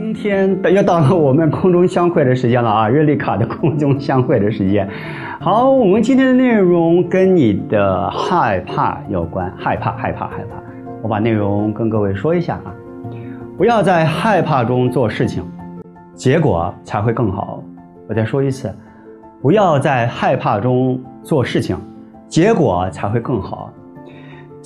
今天又到了我们空中相会的时间了啊！瑞丽卡的空中相会的时间。好，我们今天的内容跟你的害怕有关，害怕，害怕，害怕。我把内容跟各位说一下啊，不要在害怕中做事情，结果才会更好。我再说一次，不要在害怕中做事情，结果才会更好。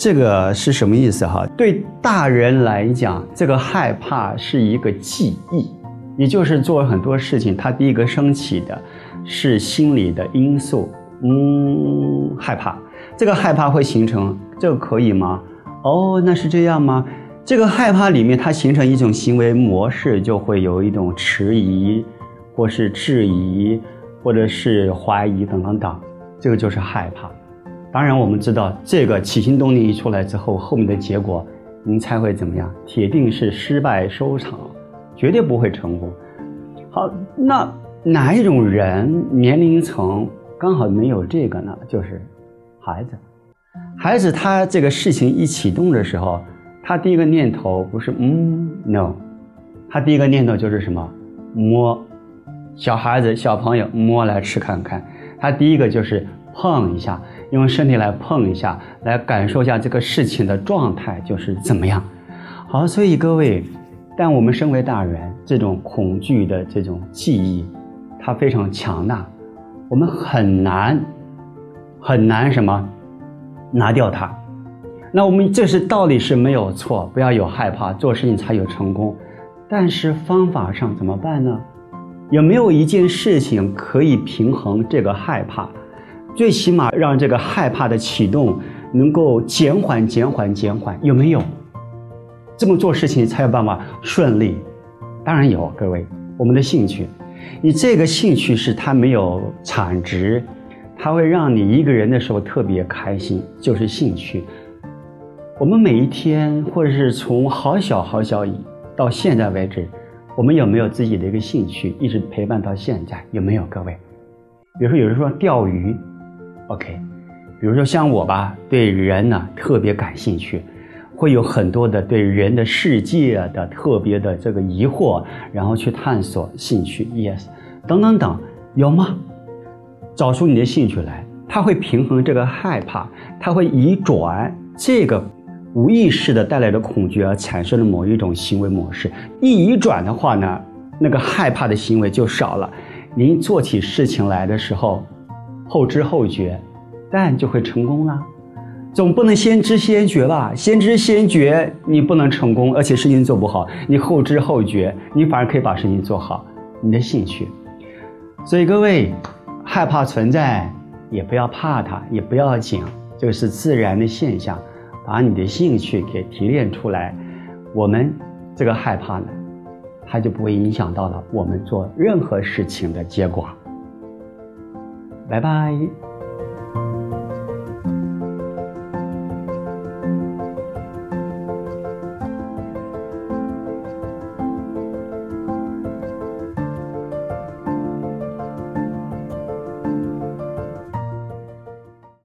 这个是什么意思哈？对大人来讲，这个害怕是一个记忆，也就是做很多事情，他第一个升起的是心理的因素，嗯，害怕。这个害怕会形成，这个可以吗？哦，那是这样吗？这个害怕里面，它形成一种行为模式，就会有一种迟疑，或是质疑，或者是怀疑等等等，这个就是害怕。当然，我们知道这个起心动念一出来之后，后面的结果，您猜会怎么样？铁定是失败收场，绝对不会成功。好，那哪一种人年龄层刚好没有这个呢？就是孩子。孩子他这个事情一启动的时候，他第一个念头不是嗯，no，他第一个念头就是什么？摸，小孩子小朋友摸来吃看看，他第一个就是碰一下。用身体来碰一下，来感受一下这个事情的状态就是怎么样。好，所以各位，但我们身为大人，这种恐惧的这种记忆，它非常强大，我们很难很难什么拿掉它。那我们这是道理是没有错，不要有害怕，做事情才有成功。但是方法上怎么办呢？有没有一件事情可以平衡这个害怕？最起码让这个害怕的启动能够减缓、减缓、减缓，有没有？这么做事情才有办法顺利。当然有，各位，我们的兴趣，你这个兴趣是它没有产值，它会让你一个人的时候特别开心，就是兴趣。我们每一天，或者是从好小好小到现在为止，我们有没有自己的一个兴趣一直陪伴到现在？有没有，各位？比如说，有人说钓鱼。OK，比如说像我吧，对人呢特别感兴趣，会有很多的对人的世界的特别的这个疑惑，然后去探索兴趣，Yes，等等等，有吗？找出你的兴趣来，它会平衡这个害怕，它会移转这个无意识的带来的恐惧而产生的某一种行为模式。一移转的话呢，那个害怕的行为就少了。您做起事情来的时候。后知后觉，但就会成功了。总不能先知先觉吧？先知先觉，你不能成功，而且事情做不好。你后知后觉，你反而可以把事情做好。你的兴趣，所以各位，害怕存在，也不要怕它，也不要紧，这个是自然的现象。把你的兴趣给提炼出来，我们这个害怕呢，它就不会影响到了我们做任何事情的结果。拜拜。